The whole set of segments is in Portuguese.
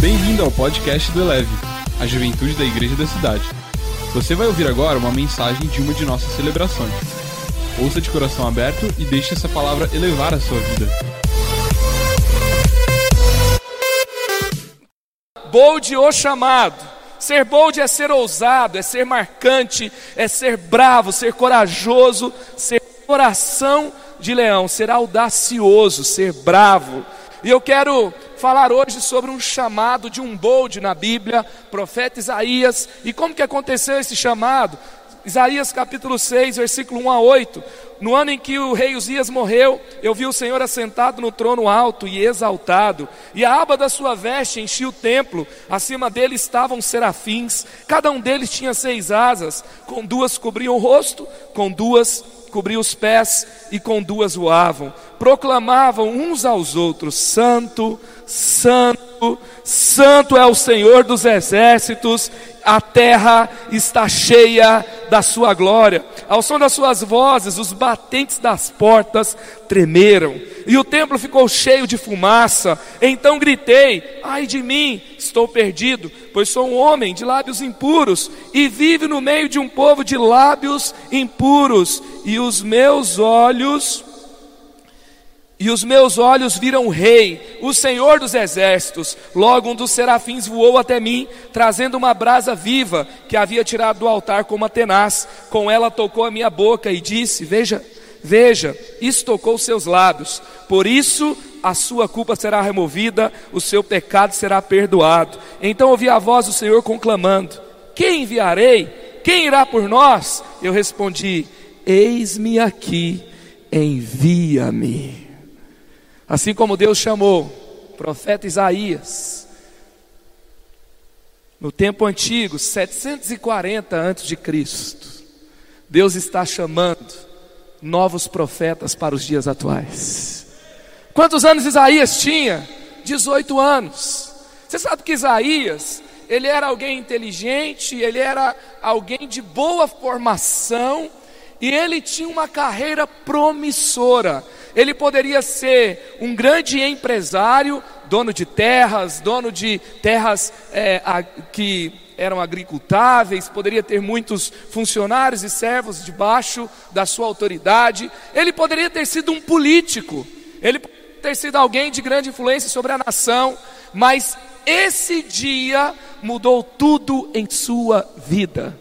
Bem-vindo ao podcast do Eleve, a juventude da igreja da cidade. Você vai ouvir agora uma mensagem de uma de nossas celebrações. Ouça de coração aberto e deixe essa palavra elevar a sua vida. Bold chamado. Ser bold é ser ousado, é ser marcante, é ser bravo, ser corajoso, ser coração de leão, ser audacioso, ser bravo. E eu quero falar hoje sobre um chamado de um bold na Bíblia, profeta Isaías, e como que aconteceu esse chamado? Isaías capítulo 6, versículo 1 a 8. No ano em que o rei Uzias morreu, eu vi o Senhor assentado no trono alto e exaltado, e a aba da sua veste enchia o templo, acima dele estavam serafins, cada um deles tinha seis asas, com duas cobriam o rosto, com duas cobriam os pés e com duas voavam. Proclamavam uns aos outros: Santo, Santo, Santo é o Senhor dos exércitos, a terra está cheia da sua glória. Ao som das suas vozes, os batentes das portas tremeram, e o templo ficou cheio de fumaça. Então gritei: Ai de mim, estou perdido, pois sou um homem de lábios impuros, e vivo no meio de um povo de lábios impuros, e os meus olhos e os meus olhos viram o Rei, o Senhor dos exércitos. Logo um dos serafins voou até mim, trazendo uma brasa viva que havia tirado do altar como uma tenaz. Com ela tocou a minha boca e disse: Veja, veja, isso tocou seus lábios. Por isso a sua culpa será removida, o seu pecado será perdoado. Então ouvi a voz do Senhor conclamando: Quem enviarei? Quem irá por nós? Eu respondi: Eis-me aqui, envia-me. Assim como Deus chamou o profeta Isaías no tempo antigo, 740 antes de Cristo, Deus está chamando novos profetas para os dias atuais. Quantos anos Isaías tinha? 18 anos. Você sabe que Isaías, ele era alguém inteligente, ele era alguém de boa formação, e ele tinha uma carreira promissora. Ele poderia ser um grande empresário, dono de terras, dono de terras é, a, que eram agricultáveis, poderia ter muitos funcionários e servos debaixo da sua autoridade. Ele poderia ter sido um político, ele poderia ter sido alguém de grande influência sobre a nação, mas esse dia mudou tudo em sua vida.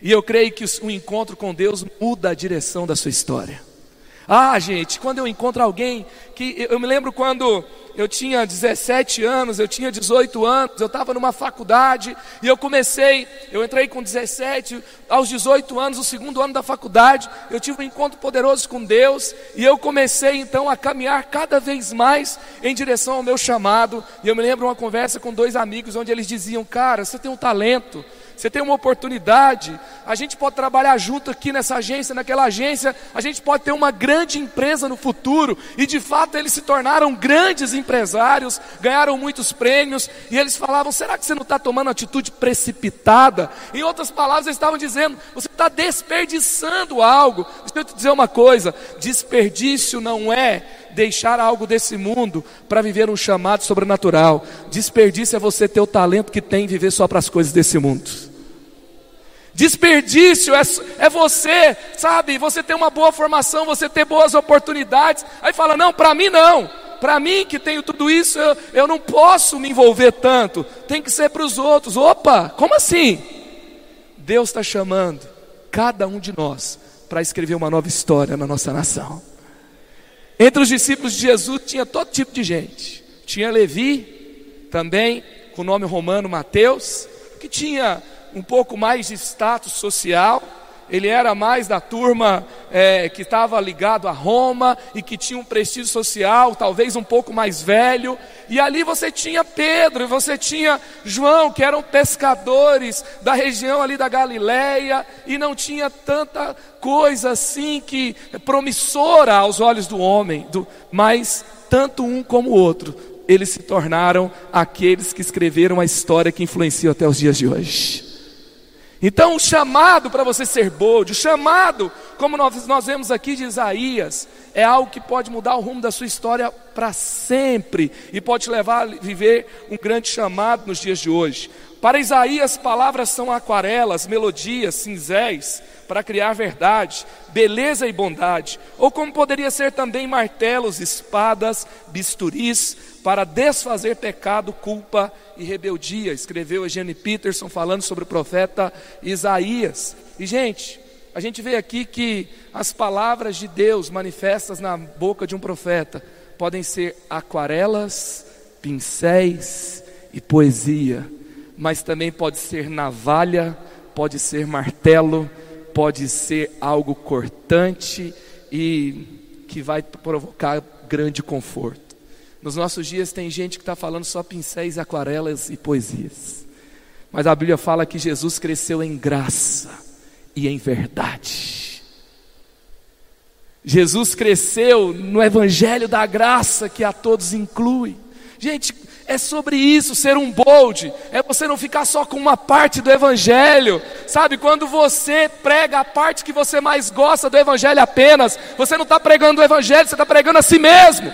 E eu creio que o encontro com Deus muda a direção da sua história. Ah, gente, quando eu encontro alguém que eu me lembro quando eu tinha 17 anos, eu tinha 18 anos, eu estava numa faculdade e eu comecei, eu entrei com 17, aos 18 anos, o segundo ano da faculdade, eu tive um encontro poderoso com Deus e eu comecei então a caminhar cada vez mais em direção ao meu chamado. E eu me lembro uma conversa com dois amigos onde eles diziam: Cara, você tem um talento você tem uma oportunidade, a gente pode trabalhar junto aqui nessa agência, naquela agência, a gente pode ter uma grande empresa no futuro, e de fato eles se tornaram grandes empresários, ganharam muitos prêmios, e eles falavam: será que você não está tomando atitude precipitada? Em outras palavras, eles estavam dizendo: você está desperdiçando algo. Deixa eu te dizer uma coisa: desperdício não é deixar algo desse mundo para viver um chamado sobrenatural. Desperdício é você ter o talento que tem e viver só para as coisas desse mundo. Desperdício é, é você, sabe, você ter uma boa formação, você ter boas oportunidades. Aí fala: não, para mim não. Para mim que tenho tudo isso, eu, eu não posso me envolver tanto. Tem que ser para os outros. Opa, como assim? Deus está chamando cada um de nós para escrever uma nova história na nossa nação. Entre os discípulos de Jesus tinha todo tipo de gente. Tinha Levi, também com o nome romano Mateus, que tinha um pouco mais de status social, ele era mais da turma é, que estava ligado a Roma e que tinha um prestígio social, talvez um pouco mais velho. E ali você tinha Pedro, e você tinha João, que eram pescadores da região ali da Galileia, e não tinha tanta coisa assim que promissora aos olhos do homem, do, mas tanto um como o outro, eles se tornaram aqueles que escreveram a história que influencia até os dias de hoje. Então, o chamado para você ser bold, o chamado, como nós, nós vemos aqui de Isaías, é algo que pode mudar o rumo da sua história para sempre e pode te levar a viver um grande chamado nos dias de hoje. Para Isaías, palavras são aquarelas, melodias, cinzéis, para criar verdade, beleza e bondade. Ou como poderia ser também martelos, espadas, bisturis, para desfazer pecado, culpa e rebeldia. Escreveu Eugene Peterson falando sobre o profeta Isaías. E, gente, a gente vê aqui que as palavras de Deus manifestas na boca de um profeta podem ser aquarelas, pincéis e poesia mas também pode ser navalha, pode ser martelo, pode ser algo cortante e que vai provocar grande conforto. Nos nossos dias tem gente que está falando só pincéis, aquarelas e poesias. Mas a Bíblia fala que Jesus cresceu em graça e em verdade. Jesus cresceu no evangelho da graça que a todos inclui. Gente, é sobre isso, ser um bold. É você não ficar só com uma parte do Evangelho. Sabe, quando você prega a parte que você mais gosta do Evangelho apenas, você não está pregando o Evangelho, você está pregando a si mesmo.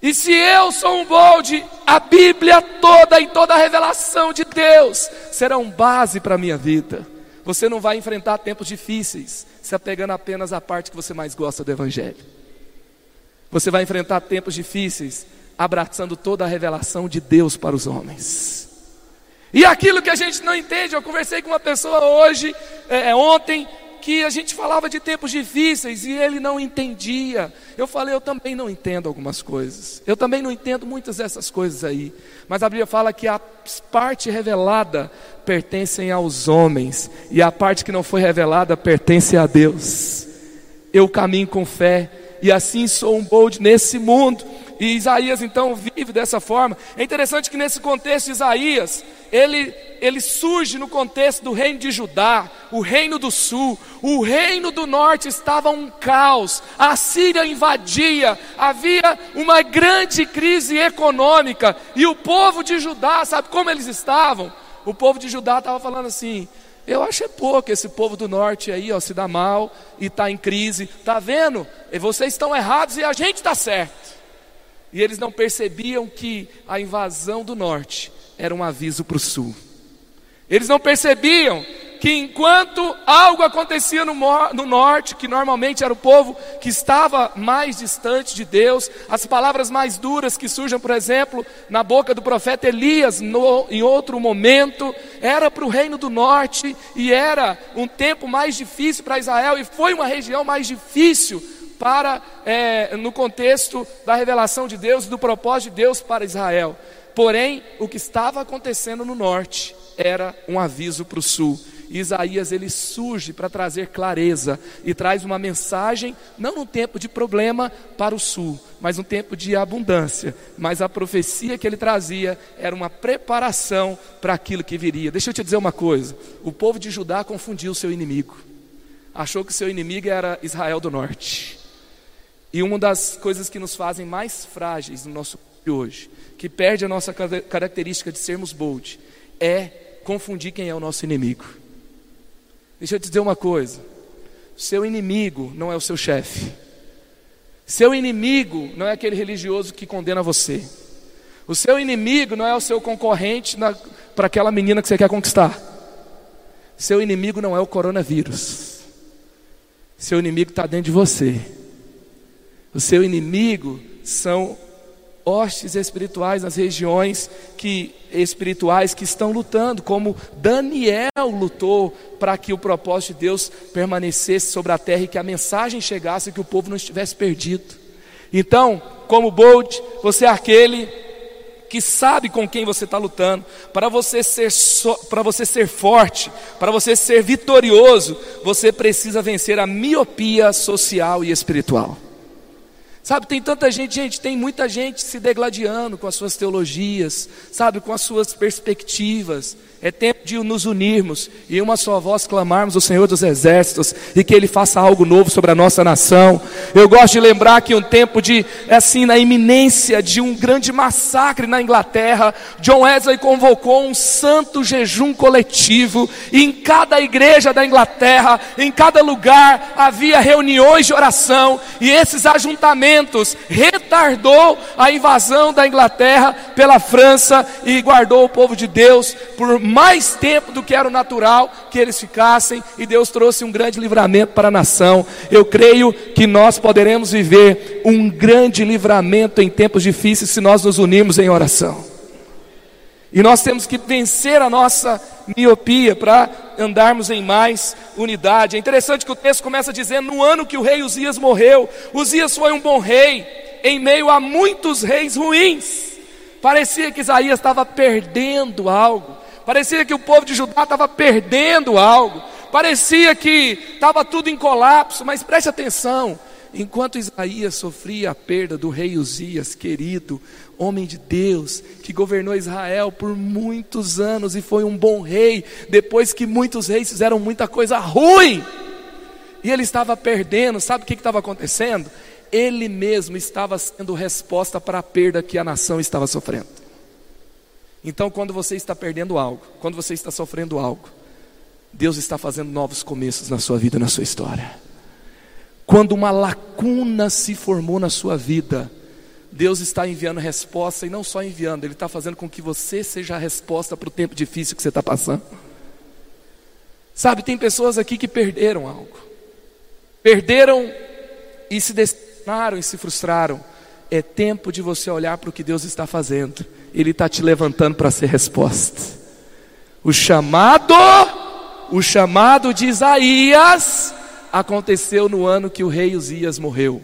E se eu sou um bold, a Bíblia toda e toda a revelação de Deus serão base para a minha vida. Você não vai enfrentar tempos difíceis se apegando apenas à parte que você mais gosta do Evangelho. Você vai enfrentar tempos difíceis abraçando toda a revelação de Deus para os homens. E aquilo que a gente não entende, eu conversei com uma pessoa hoje, é, é, ontem, que a gente falava de tempos difíceis e ele não entendia. Eu falei, eu também não entendo algumas coisas. Eu também não entendo muitas dessas coisas aí. Mas a Bíblia fala que a parte revelada pertencem aos homens e a parte que não foi revelada pertence a Deus. Eu caminho com fé e assim sou um bold nesse mundo. E Isaías então vive dessa forma. É interessante que nesse contexto Isaías, ele, ele surge no contexto do reino de Judá, o reino do sul, o reino do norte estava um caos, a Síria invadia, havia uma grande crise econômica, e o povo de Judá, sabe como eles estavam? O povo de Judá estava falando assim: eu acho é pouco esse povo do norte aí, ó, se dá mal e está em crise. Está vendo? E vocês estão errados e a gente está certo. E eles não percebiam que a invasão do norte era um aviso para o sul. Eles não percebiam que enquanto algo acontecia no, no, norte, que normalmente era o povo que estava mais distante de Deus, as palavras mais duras que surgem, por exemplo, na boca do profeta Elias, no, em outro momento, era para o reino do norte e era um tempo mais difícil para Israel e foi uma região mais difícil para é, no contexto da revelação de Deus, do propósito de Deus para Israel. Porém, o que estava acontecendo no norte era um aviso para o sul. Isaías ele surge para trazer clareza e traz uma mensagem, não no tempo de problema para o sul, mas um tempo de abundância. Mas a profecia que ele trazia era uma preparação para aquilo que viria. Deixa eu te dizer uma coisa: o povo de Judá confundiu seu inimigo, achou que seu inimigo era Israel do norte. E uma das coisas que nos fazem mais frágeis no nosso de hoje, que perde a nossa característica de sermos bold, é confundir quem é o nosso inimigo. Deixa eu te dizer uma coisa: seu inimigo não é o seu chefe, seu inimigo não é aquele religioso que condena você, o seu inimigo não é o seu concorrente para aquela menina que você quer conquistar, seu inimigo não é o coronavírus, seu inimigo está dentro de você. O seu inimigo são hostes espirituais nas regiões que espirituais que estão lutando, como Daniel lutou para que o propósito de Deus permanecesse sobre a terra e que a mensagem chegasse e que o povo não estivesse perdido. Então, como Bold, você é aquele que sabe com quem você está lutando. Para você ser so, para você ser forte, para você ser vitorioso, você precisa vencer a miopia social e espiritual. Sabe, tem tanta gente, gente, tem muita gente se degladiando com as suas teologias, sabe, com as suas perspectivas. É tempo de nos unirmos e uma só voz clamarmos o Senhor dos Exércitos e que Ele faça algo novo sobre a nossa nação. Eu gosto de lembrar que um tempo de, assim, na iminência de um grande massacre na Inglaterra, John Wesley convocou um santo jejum coletivo e em cada igreja da Inglaterra, em cada lugar, havia reuniões de oração e esses ajuntamentos retardou a invasão da Inglaterra pela França e guardou o povo de Deus por mais tempo do que era o natural que eles ficassem, e Deus trouxe um grande livramento para a nação. Eu creio que nós poderemos viver um grande livramento em tempos difíceis se nós nos unirmos em oração. E nós temos que vencer a nossa miopia para andarmos em mais unidade. É interessante que o texto começa dizendo: no ano que o rei Uzias morreu, Uzias foi um bom rei, em meio a muitos reis ruins. Parecia que Isaías estava perdendo algo. Parecia que o povo de Judá estava perdendo algo. Parecia que estava tudo em colapso, mas preste atenção. Enquanto Isaías sofria a perda do rei Uzias, querido, homem de Deus, que governou Israel por muitos anos e foi um bom rei, depois que muitos reis fizeram muita coisa ruim, e ele estava perdendo, sabe o que estava acontecendo? Ele mesmo estava sendo resposta para a perda que a nação estava sofrendo. Então, quando você está perdendo algo, quando você está sofrendo algo, Deus está fazendo novos começos na sua vida, na sua história. Quando uma lacuna se formou na sua vida, Deus está enviando resposta e não só enviando, Ele está fazendo com que você seja a resposta para o tempo difícil que você está passando. Sabe, tem pessoas aqui que perderam algo, perderam e se destinaram e se frustraram. É tempo de você olhar para o que Deus está fazendo ele está te levantando para ser resposta. O chamado, o chamado de Isaías aconteceu no ano que o rei Uzias morreu,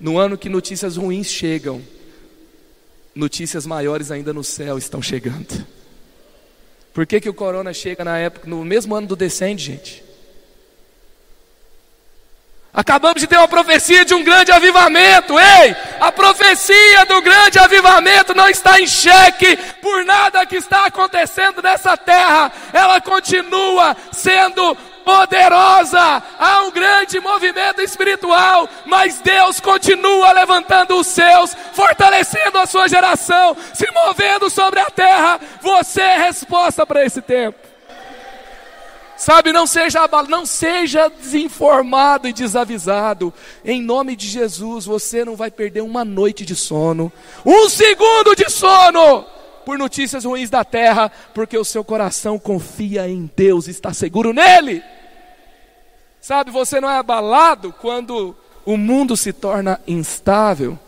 no ano que notícias ruins chegam, notícias maiores ainda no céu estão chegando. Por que, que o corona chega na época, no mesmo ano do descende, gente? Acabamos de ter uma profecia de um grande avivamento. Ei, a profecia do grande avivamento não está em xeque por nada que está acontecendo nessa terra. Ela continua sendo poderosa. Há um grande movimento espiritual, mas Deus continua levantando os seus, fortalecendo a sua geração, se movendo sobre a terra. Você é resposta para esse tempo. Sabe, não seja não seja desinformado e desavisado. Em nome de Jesus, você não vai perder uma noite de sono, um segundo de sono por notícias ruins da terra, porque o seu coração confia em Deus, está seguro nele. Sabe, você não é abalado quando o mundo se torna instável.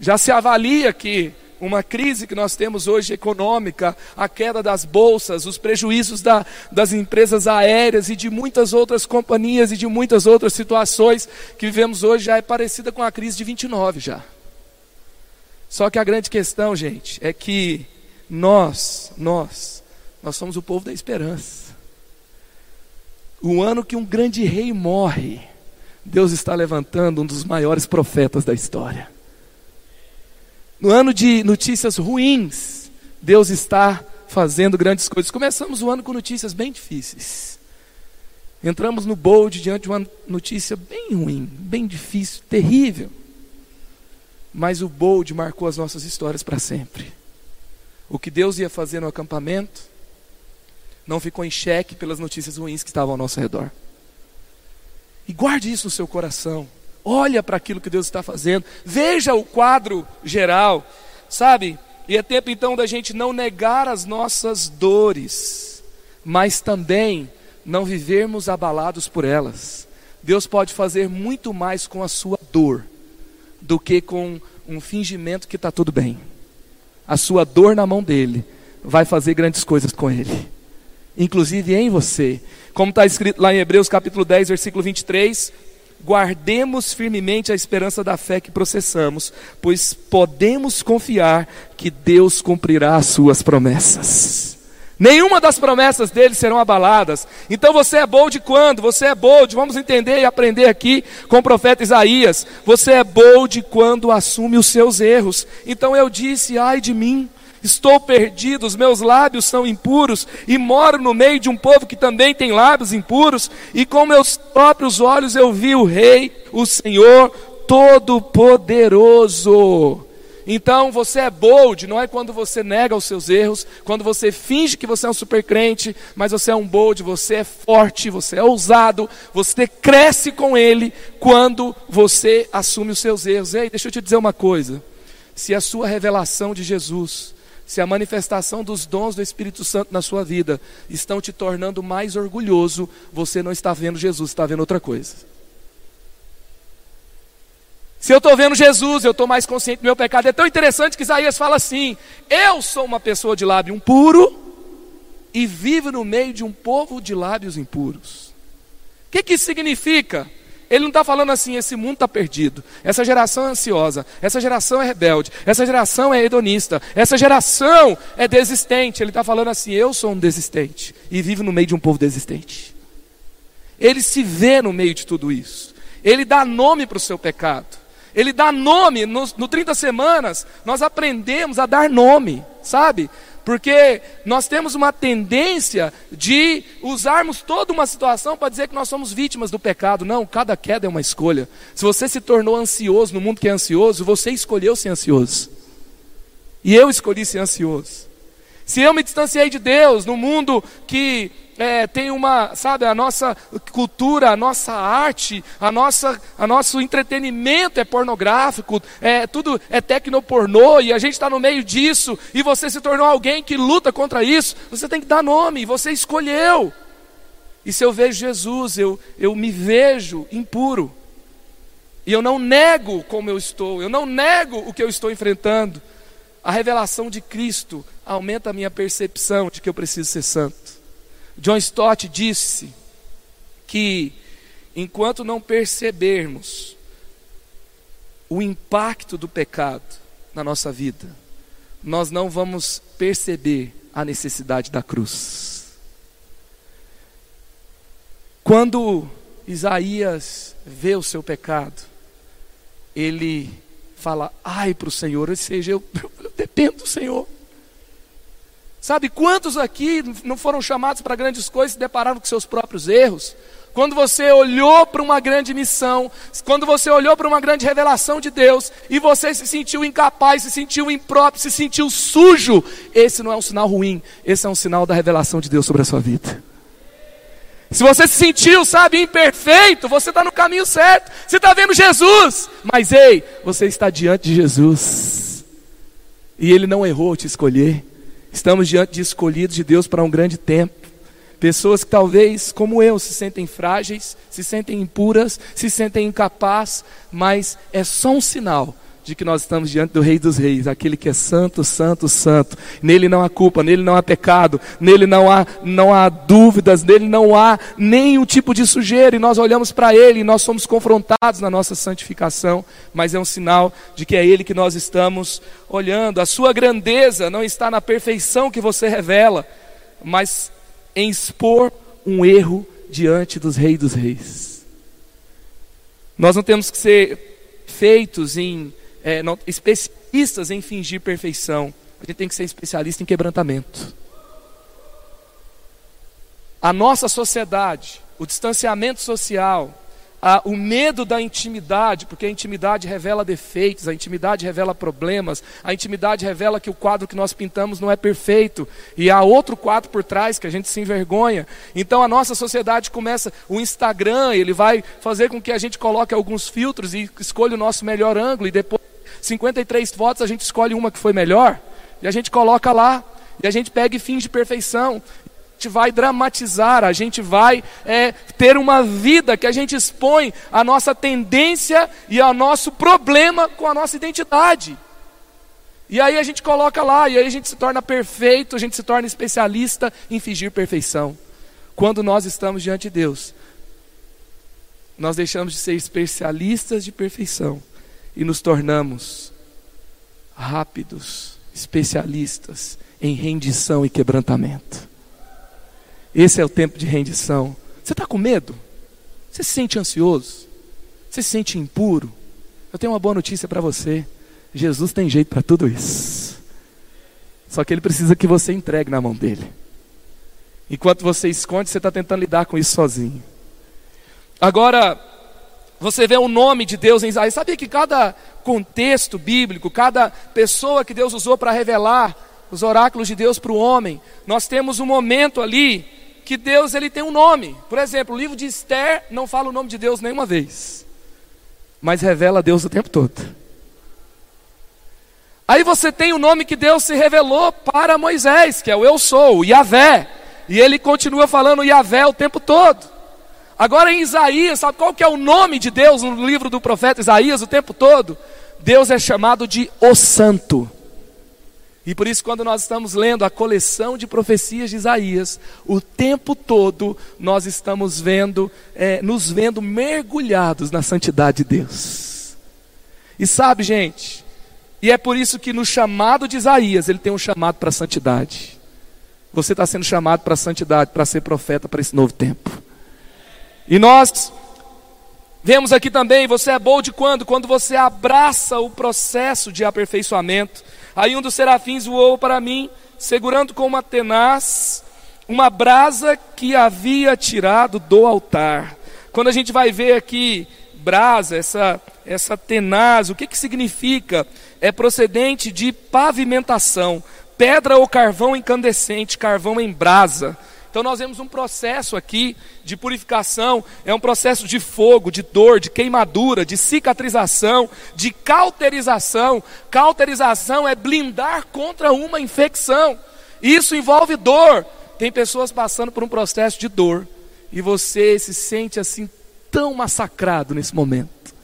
Já se avalia que uma crise que nós temos hoje econômica, a queda das bolsas, os prejuízos da, das empresas aéreas e de muitas outras companhias e de muitas outras situações que vivemos hoje já é parecida com a crise de 29 já. Só que a grande questão, gente, é que nós, nós, nós somos o povo da esperança. O ano que um grande rei morre, Deus está levantando um dos maiores profetas da história. No ano de notícias ruins, Deus está fazendo grandes coisas. Começamos o ano com notícias bem difíceis. Entramos no bold diante de uma notícia bem ruim, bem difícil, terrível. Mas o bold marcou as nossas histórias para sempre. O que Deus ia fazer no acampamento não ficou em xeque pelas notícias ruins que estavam ao nosso redor. E guarde isso no seu coração. Olha para aquilo que Deus está fazendo. Veja o quadro geral, sabe? E é tempo então da gente não negar as nossas dores, mas também não vivermos abalados por elas. Deus pode fazer muito mais com a sua dor do que com um fingimento que está tudo bem. A sua dor na mão dele vai fazer grandes coisas com ele, inclusive em você. Como está escrito lá em Hebreus capítulo 10, versículo 23, guardemos firmemente a esperança da fé que processamos, pois podemos confiar que Deus cumprirá as suas promessas. Nenhuma das promessas dele serão abaladas. Então você é bold quando? Você é bold, vamos entender e aprender aqui com o profeta Isaías. Você é bold quando assume os seus erros. Então eu disse: ai de mim. Estou perdido, os meus lábios são impuros, e moro no meio de um povo que também tem lábios impuros, e com meus próprios olhos eu vi o Rei, o Senhor Todo-Poderoso. Então você é bold, não é quando você nega os seus erros, quando você finge que você é um super crente, mas você é um bold, você é forte, você é ousado, você cresce com ele quando você assume os seus erros. Ei, deixa eu te dizer uma coisa: se a sua revelação de Jesus, se a manifestação dos dons do Espírito Santo na sua vida estão te tornando mais orgulhoso, você não está vendo Jesus, está vendo outra coisa. Se eu estou vendo Jesus, eu estou mais consciente do meu pecado. É tão interessante que Isaías fala assim: Eu sou uma pessoa de lábio impuro e vivo no meio de um povo de lábios impuros. O que, que significa? Ele não está falando assim, esse mundo está perdido, essa geração é ansiosa, essa geração é rebelde, essa geração é hedonista, essa geração é desistente. Ele está falando assim, eu sou um desistente e vivo no meio de um povo desistente. Ele se vê no meio de tudo isso, ele dá nome para o seu pecado. Ele dá nome, no, no 30 semanas, nós aprendemos a dar nome, sabe? Porque nós temos uma tendência de usarmos toda uma situação para dizer que nós somos vítimas do pecado. Não, cada queda é uma escolha. Se você se tornou ansioso no mundo que é ansioso, você escolheu ser ansioso. E eu escolhi ser ansioso. Se eu me distanciei de Deus no mundo que é, tem uma, sabe, a nossa cultura, a nossa arte, a nossa, a nosso entretenimento é pornográfico, é, tudo é tecnopornô e a gente está no meio disso e você se tornou alguém que luta contra isso, você tem que dar nome, você escolheu. E se eu vejo Jesus, eu, eu me vejo impuro. E eu não nego como eu estou, eu não nego o que eu estou enfrentando. A revelação de Cristo aumenta a minha percepção de que eu preciso ser santo. John Stott disse que enquanto não percebermos o impacto do pecado na nossa vida, nós não vamos perceber a necessidade da cruz. Quando Isaías vê o seu pecado, ele fala: ai para o Senhor, ou seja, eu, eu dependo do Senhor. Sabe quantos aqui não foram chamados para grandes coisas e se depararam com seus próprios erros? Quando você olhou para uma grande missão, quando você olhou para uma grande revelação de Deus e você se sentiu incapaz, se sentiu impróprio, se sentiu sujo, esse não é um sinal ruim, esse é um sinal da revelação de Deus sobre a sua vida. Se você se sentiu, sabe, imperfeito, você está no caminho certo, você está vendo Jesus, mas ei, você está diante de Jesus, e Ele não errou te escolher. Estamos diante de escolhidos de Deus para um grande tempo. Pessoas que talvez, como eu, se sentem frágeis, se sentem impuras, se sentem incapazes, mas é só um sinal de que nós estamos diante do Rei dos Reis, aquele que é santo, santo, santo. Nele não há culpa, nele não há pecado, nele não há, não há dúvidas, nele não há nenhum tipo de sujeira, e nós olhamos para ele e nós somos confrontados na nossa santificação, mas é um sinal de que é ele que nós estamos olhando. A sua grandeza não está na perfeição que você revela, mas em expor um erro diante dos Reis dos Reis. Nós não temos que ser feitos em é, não, especialistas em fingir perfeição. A gente tem que ser especialista em quebrantamento. A nossa sociedade, o distanciamento social, a, o medo da intimidade, porque a intimidade revela defeitos, a intimidade revela problemas, a intimidade revela que o quadro que nós pintamos não é perfeito, e há outro quadro por trás que a gente se envergonha. Então a nossa sociedade começa, o Instagram, ele vai fazer com que a gente coloque alguns filtros e escolha o nosso melhor ângulo, e depois 53 fotos, a gente escolhe uma que foi melhor, e a gente coloca lá, e a gente pega e finge perfeição. Gente vai dramatizar, a gente vai é, ter uma vida que a gente expõe a nossa tendência e ao nosso problema com a nossa identidade. E aí a gente coloca lá, e aí a gente se torna perfeito, a gente se torna especialista em fingir perfeição. Quando nós estamos diante de Deus, nós deixamos de ser especialistas de perfeição e nos tornamos rápidos, especialistas em rendição e quebrantamento. Esse é o tempo de rendição. Você está com medo? Você se sente ansioso? Você se sente impuro? Eu tenho uma boa notícia para você. Jesus tem jeito para tudo isso. Só que ele precisa que você entregue na mão dele. Enquanto você esconde, você está tentando lidar com isso sozinho. Agora, você vê o nome de Deus em Isaías. Sabia que cada contexto bíblico, cada pessoa que Deus usou para revelar os oráculos de Deus para o homem, nós temos um momento ali que Deus ele tem um nome. Por exemplo, o livro de Esther não fala o nome de Deus nenhuma vez, mas revela Deus o tempo todo. Aí você tem o nome que Deus se revelou para Moisés, que é o Eu Sou, o Yahvé. E ele continua falando Yahvé o tempo todo. Agora em Isaías, sabe qual que é o nome de Deus no livro do profeta Isaías o tempo todo? Deus é chamado de O Santo. E por isso, quando nós estamos lendo a coleção de profecias de Isaías, o tempo todo nós estamos vendo, é, nos vendo mergulhados na santidade de Deus. E sabe, gente, e é por isso que no chamado de Isaías ele tem um chamado para a santidade. Você está sendo chamado para a santidade, para ser profeta para esse novo tempo. E nós vemos aqui também, você é bom de quando? Quando você abraça o processo de aperfeiçoamento. Aí um dos serafins voou para mim, segurando com uma tenaz uma brasa que havia tirado do altar. Quando a gente vai ver aqui brasa, essa, essa tenaz, o que, que significa? É procedente de pavimentação, pedra ou carvão incandescente, carvão em brasa. Então nós vemos um processo aqui de purificação, é um processo de fogo, de dor, de queimadura, de cicatrização, de cauterização. Cauterização é blindar contra uma infecção. Isso envolve dor. Tem pessoas passando por um processo de dor e você se sente assim tão massacrado nesse momento.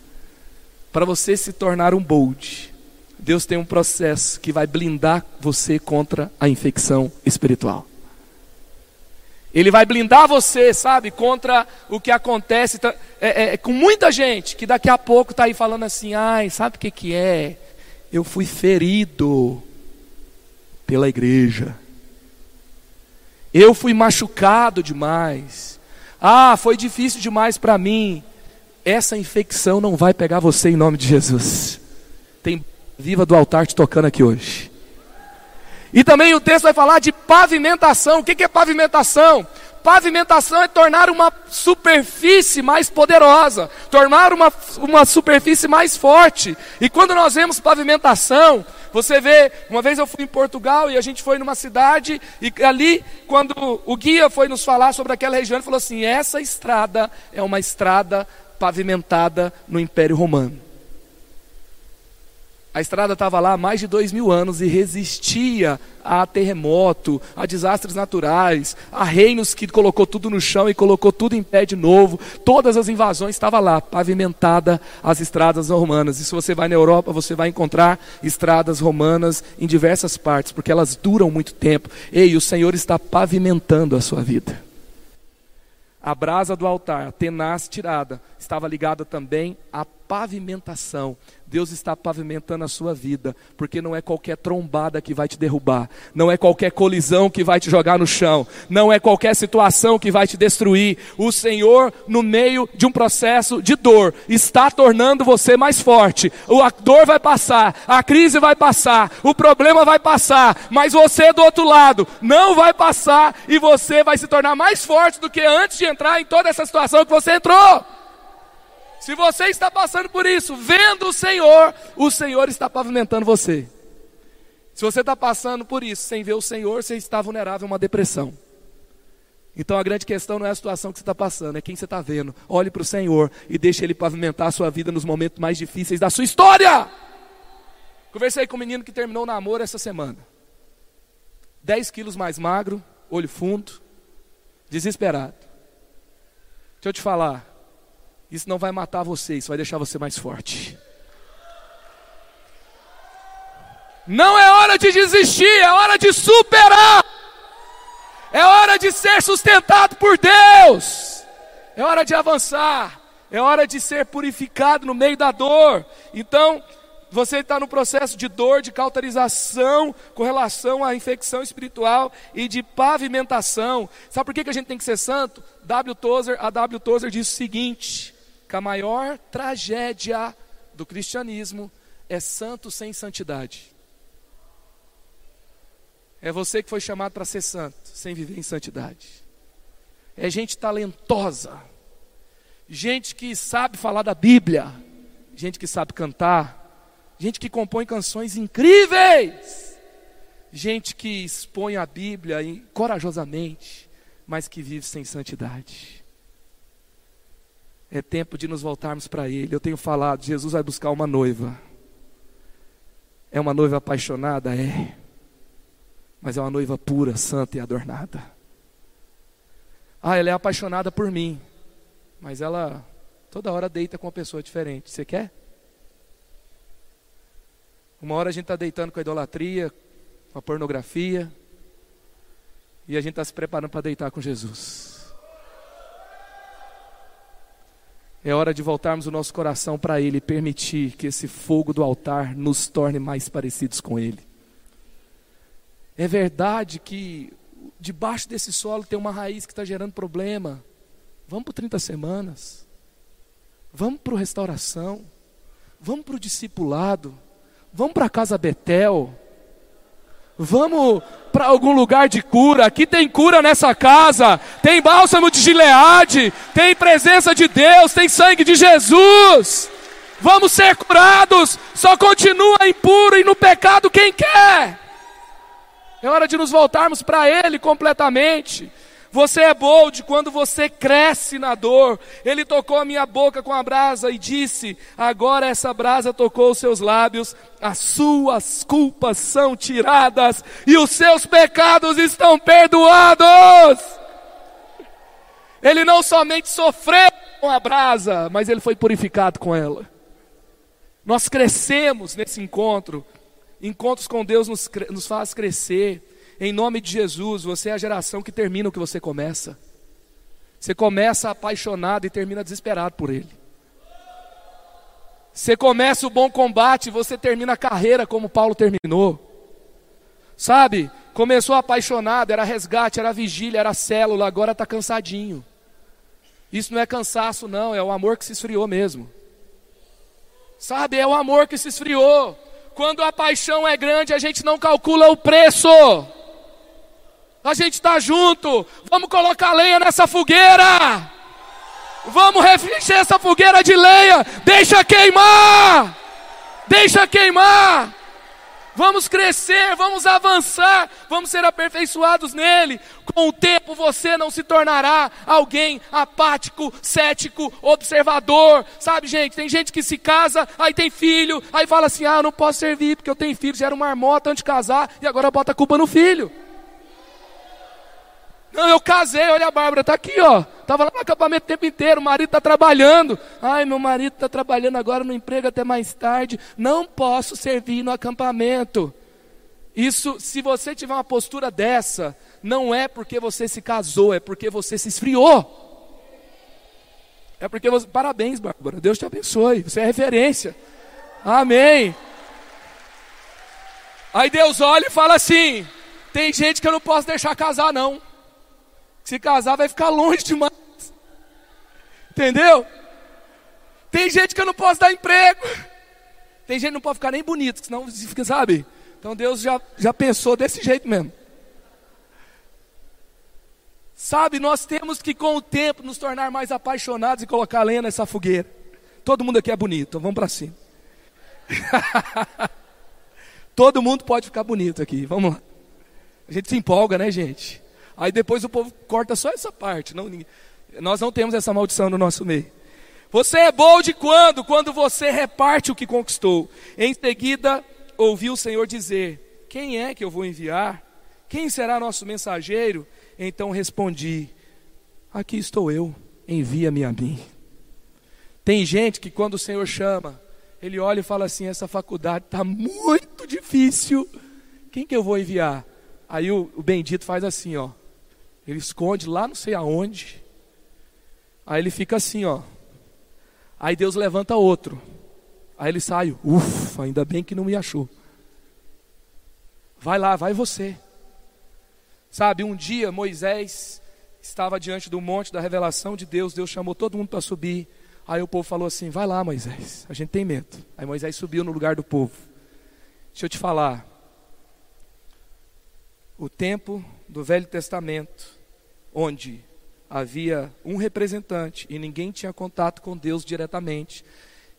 Para você se tornar um bold, Deus tem um processo que vai blindar você contra a infecção espiritual. Ele vai blindar você, sabe, contra o que acontece tá, é, é, com muita gente que daqui a pouco está aí falando assim: ai, sabe o que, que é? Eu fui ferido pela igreja. Eu fui machucado demais. Ah, foi difícil demais para mim. Essa infecção não vai pegar você em nome de Jesus. Tem viva do altar te tocando aqui hoje. E também o texto vai falar de pavimentação. O que é pavimentação? Pavimentação é tornar uma superfície mais poderosa, tornar uma, uma superfície mais forte. E quando nós vemos pavimentação, você vê, uma vez eu fui em Portugal e a gente foi numa cidade, e ali, quando o guia foi nos falar sobre aquela região, ele falou assim: essa estrada é uma estrada pavimentada no Império Romano. A estrada estava lá há mais de dois mil anos e resistia a terremoto, a desastres naturais, a reinos que colocou tudo no chão e colocou tudo em pé de novo. Todas as invasões estavam lá, pavimentada as estradas romanas. E se você vai na Europa, você vai encontrar estradas romanas em diversas partes, porque elas duram muito tempo. Ei, o Senhor está pavimentando a sua vida. A brasa do altar, a tenaz tirada, estava ligada também à pavimentação Deus está pavimentando a sua vida, porque não é qualquer trombada que vai te derrubar, não é qualquer colisão que vai te jogar no chão, não é qualquer situação que vai te destruir. O Senhor, no meio de um processo de dor, está tornando você mais forte. A dor vai passar, a crise vai passar, o problema vai passar, mas você do outro lado não vai passar e você vai se tornar mais forte do que antes de entrar em toda essa situação que você entrou. Se você está passando por isso, vendo o Senhor, o Senhor está pavimentando você. Se você está passando por isso sem ver o Senhor, você está vulnerável a uma depressão. Então a grande questão não é a situação que você está passando, é quem você está vendo. Olhe para o Senhor e deixe Ele pavimentar a sua vida nos momentos mais difíceis da sua história. Conversei com um menino que terminou o namoro essa semana. 10 quilos mais magro, olho fundo, desesperado. Deixa eu te falar, isso não vai matar você, isso vai deixar você mais forte. Não é hora de desistir, é hora de superar. É hora de ser sustentado por Deus. É hora de avançar. É hora de ser purificado no meio da dor. Então, você está no processo de dor, de cauterização com relação à infecção espiritual e de pavimentação. Sabe por que, que a gente tem que ser santo? W. Tozer, a W. Tozer diz o seguinte: que a maior tragédia do cristianismo é santo sem santidade. É você que foi chamado para ser santo, sem viver em santidade. É gente talentosa, gente que sabe falar da Bíblia, gente que sabe cantar, gente que compõe canções incríveis, gente que expõe a Bíblia corajosamente, mas que vive sem santidade. É tempo de nos voltarmos para Ele. Eu tenho falado, Jesus vai buscar uma noiva. É uma noiva apaixonada? É. Mas é uma noiva pura, santa e adornada. Ah, ela é apaixonada por mim. Mas ela toda hora deita com uma pessoa diferente. Você quer? Uma hora a gente está deitando com a idolatria, com a pornografia, e a gente está se preparando para deitar com Jesus. É hora de voltarmos o nosso coração para Ele e permitir que esse fogo do altar nos torne mais parecidos com Ele. É verdade que debaixo desse solo tem uma raiz que está gerando problema. Vamos para 30 semanas. Vamos para a restauração. Vamos para o discipulado. Vamos para casa Betel. Vamos para algum lugar de cura. Aqui tem cura nessa casa. Tem bálsamo de Gileade. Tem presença de Deus. Tem sangue de Jesus. Vamos ser curados. Só continua impuro e no pecado quem quer. É hora de nos voltarmos para Ele completamente. Você é bold quando você cresce na dor. Ele tocou a minha boca com a brasa e disse: Agora essa brasa tocou os seus lábios, as suas culpas são tiradas e os seus pecados estão perdoados. Ele não somente sofreu com a brasa, mas ele foi purificado com ela. Nós crescemos nesse encontro. Encontros com Deus nos, nos faz crescer. Em nome de Jesus, você é a geração que termina o que você começa. Você começa apaixonado e termina desesperado por Ele. Você começa o bom combate, você termina a carreira como Paulo terminou. Sabe? Começou apaixonado, era resgate, era vigília, era célula, agora está cansadinho. Isso não é cansaço, não, é o amor que se esfriou mesmo. Sabe? É o amor que se esfriou. Quando a paixão é grande, a gente não calcula o preço. A gente está junto. Vamos colocar lenha nessa fogueira. Vamos refletir essa fogueira de lenha. Deixa queimar. Deixa queimar. Vamos crescer, vamos avançar, vamos ser aperfeiçoados nele. Com o tempo você não se tornará alguém apático, cético, observador. Sabe, gente, tem gente que se casa, aí tem filho, aí fala assim: ah, não posso servir porque eu tenho filho, já era uma marmota antes de casar, e agora bota a culpa no filho. Não, eu casei, olha a Bárbara, está aqui, ó. Estava lá no acampamento o tempo inteiro, o marido está trabalhando. Ai, meu marido está trabalhando agora no emprego até mais tarde. Não posso servir no acampamento. Isso, se você tiver uma postura dessa, não é porque você se casou, é porque você se esfriou. É porque você. Parabéns, Bárbara. Deus te abençoe. Você é referência. Amém. Aí Deus olha e fala assim: tem gente que eu não posso deixar casar, não. Se casar, vai ficar longe demais. Entendeu? Tem gente que eu não posso dar emprego. Tem gente que não pode ficar nem bonito, senão fica, sabe? Então Deus já, já pensou desse jeito mesmo. Sabe, nós temos que com o tempo nos tornar mais apaixonados e colocar lenha nessa fogueira. Todo mundo aqui é bonito, vamos para cima. Todo mundo pode ficar bonito aqui, vamos lá. A gente se empolga, né, gente? Aí depois o povo corta só essa parte. Não, nós não temos essa maldição no nosso meio. Você é bom de quando? Quando você reparte o que conquistou. Em seguida, ouviu o Senhor dizer: Quem é que eu vou enviar? Quem será nosso mensageiro? Então respondi: Aqui estou eu, envia-me a mim. Tem gente que quando o Senhor chama, ele olha e fala assim: Essa faculdade está muito difícil. Quem que eu vou enviar? Aí o, o bendito faz assim, ó. Ele esconde lá não sei aonde. Aí ele fica assim, ó. Aí Deus levanta outro. Aí ele sai, ufa. Ainda bem que não me achou. Vai lá, vai você. Sabe, um dia Moisés estava diante do monte da revelação de Deus, Deus chamou todo mundo para subir. Aí o povo falou assim: Vai lá, Moisés, a gente tem medo. Aí Moisés subiu no lugar do povo. Deixa eu te falar. O tempo do Velho Testamento, onde havia um representante e ninguém tinha contato com Deus diretamente,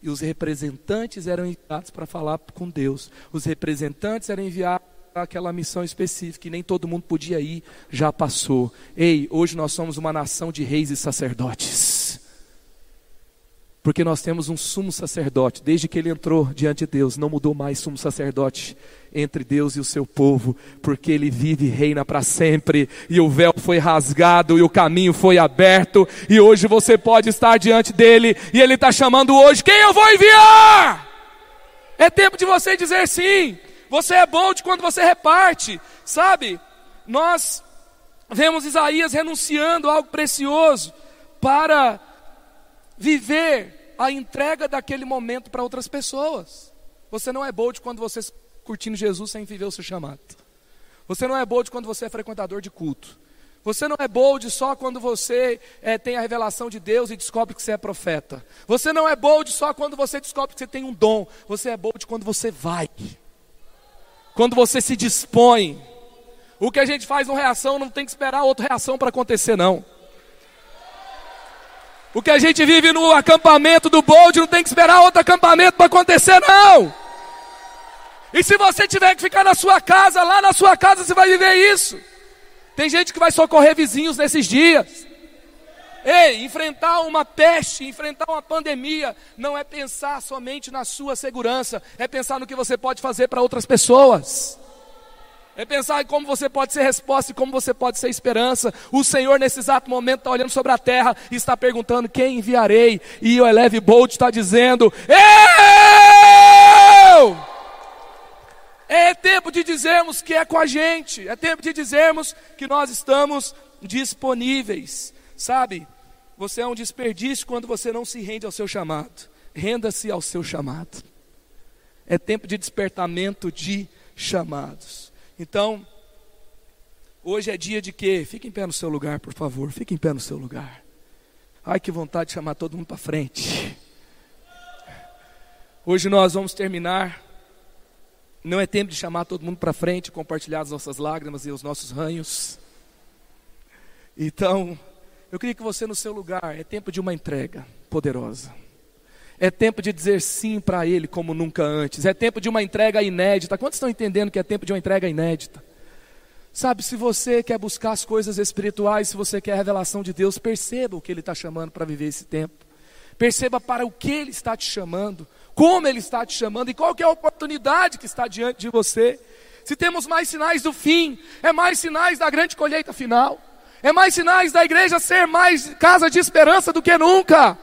e os representantes eram enviados para falar com Deus. Os representantes eram enviados para aquela missão específica e nem todo mundo podia ir, já passou. Ei, hoje nós somos uma nação de reis e sacerdotes. Porque nós temos um sumo sacerdote, desde que ele entrou diante de Deus, não mudou mais sumo sacerdote entre Deus e o seu povo, porque ele vive e reina para sempre, e o véu foi rasgado e o caminho foi aberto, e hoje você pode estar diante dele, e ele está chamando hoje: quem eu vou enviar? É tempo de você dizer sim. Você é bom de quando você reparte, sabe? Nós vemos Isaías renunciando a algo precioso para viver a entrega daquele momento para outras pessoas. Você não é bold quando você está curtindo Jesus sem viver o seu chamado. Você não é bold quando você é frequentador de culto. Você não é bold só quando você é, tem a revelação de Deus e descobre que você é profeta. Você não é bold só quando você descobre que você tem um dom. Você é bold quando você vai. Quando você se dispõe. O que a gente faz uma reação não tem que esperar outra reação para acontecer, não. O que a gente vive no acampamento do Bold não tem que esperar outro acampamento para acontecer, não. E se você tiver que ficar na sua casa, lá na sua casa você vai viver isso. Tem gente que vai socorrer vizinhos nesses dias. Ei, enfrentar uma peste, enfrentar uma pandemia, não é pensar somente na sua segurança, é pensar no que você pode fazer para outras pessoas. É pensar em como você pode ser resposta e como você pode ser esperança. O Senhor, nesse exato momento, está olhando sobre a terra e está perguntando: quem enviarei? E o Eleve Bolt está dizendo: Eu! É tempo de dizermos que é com a gente, é tempo de dizermos que nós estamos disponíveis. Sabe, você é um desperdício quando você não se rende ao seu chamado. Renda-se ao seu chamado. É tempo de despertamento de chamados. Então, hoje é dia de quê? Fique em pé no seu lugar, por favor. Fique em pé no seu lugar. Ai, que vontade de chamar todo mundo para frente. Hoje nós vamos terminar. Não é tempo de chamar todo mundo para frente, compartilhar as nossas lágrimas e os nossos ranhos. Então, eu queria que você no seu lugar, é tempo de uma entrega poderosa. É tempo de dizer sim para Ele como nunca antes. É tempo de uma entrega inédita. Quantos estão entendendo que é tempo de uma entrega inédita? Sabe, se você quer buscar as coisas espirituais, se você quer a revelação de Deus, perceba o que Ele está chamando para viver esse tempo. Perceba para o que Ele está te chamando, como Ele está te chamando e qual é a oportunidade que está diante de você. Se temos mais sinais do fim, é mais sinais da grande colheita final, é mais sinais da igreja ser mais casa de esperança do que nunca.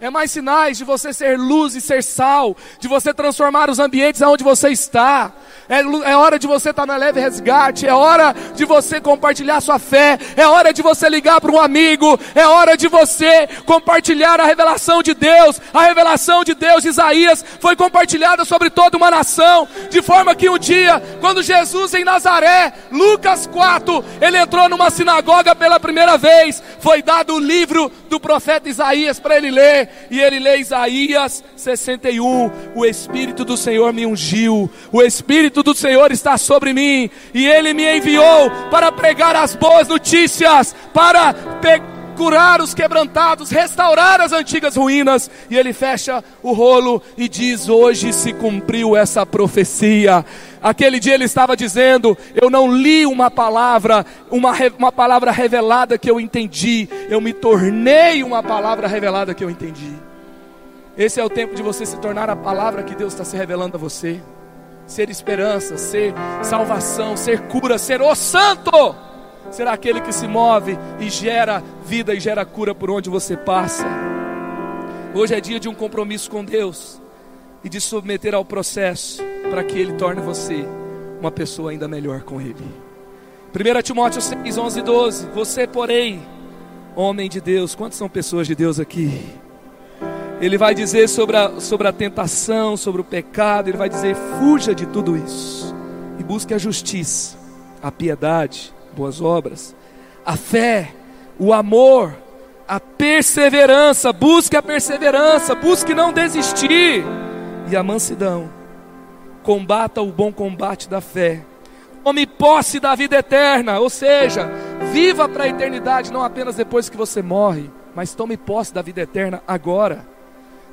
É mais sinais de você ser luz e ser sal, de você transformar os ambientes aonde você está. É, é hora de você estar tá na leve resgate, é hora de você compartilhar sua fé, é hora de você ligar para um amigo, é hora de você compartilhar a revelação de Deus. A revelação de Deus, Isaías, foi compartilhada sobre toda uma nação, de forma que um dia, quando Jesus em Nazaré, Lucas 4, ele entrou numa sinagoga pela primeira vez, foi dado o livro do profeta Isaías para ele ler, e ele lê Isaías 61: O Espírito do Senhor me ungiu, o Espírito do Senhor está sobre mim, e ele me enviou para pregar as boas notícias, para curar os quebrantados, restaurar as antigas ruínas. E ele fecha o rolo e diz: Hoje se cumpriu essa profecia. Aquele dia ele estava dizendo: Eu não li uma palavra, uma, uma palavra revelada que eu entendi, eu me tornei uma palavra revelada que eu entendi. Esse é o tempo de você se tornar a palavra que Deus está se revelando a você. Ser esperança, ser salvação, ser cura, ser o santo. Ser aquele que se move e gera vida e gera cura por onde você passa. Hoje é dia de um compromisso com Deus e de submeter ao processo para que Ele torne você uma pessoa ainda melhor com Ele. 1 Timóteo 6, 11 e 12. Você, porém, homem de Deus, quantas são pessoas de Deus aqui? Ele vai dizer sobre a, sobre a tentação, sobre o pecado, ele vai dizer: fuja de tudo isso e busque a justiça, a piedade, boas obras, a fé, o amor, a perseverança. Busque a perseverança, busque não desistir e a mansidão. Combata o bom combate da fé. Tome posse da vida eterna, ou seja, viva para a eternidade, não apenas depois que você morre, mas tome posse da vida eterna agora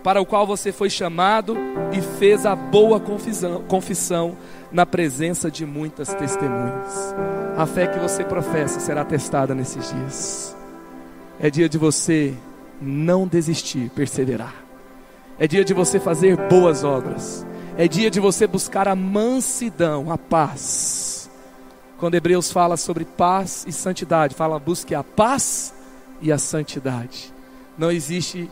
para o qual você foi chamado e fez a boa confissão, confissão na presença de muitas testemunhas. A fé que você professa será testada nesses dias. É dia de você não desistir, perseverar. É dia de você fazer boas obras. É dia de você buscar a mansidão, a paz. Quando Hebreus fala sobre paz e santidade, fala busque a paz e a santidade. Não existe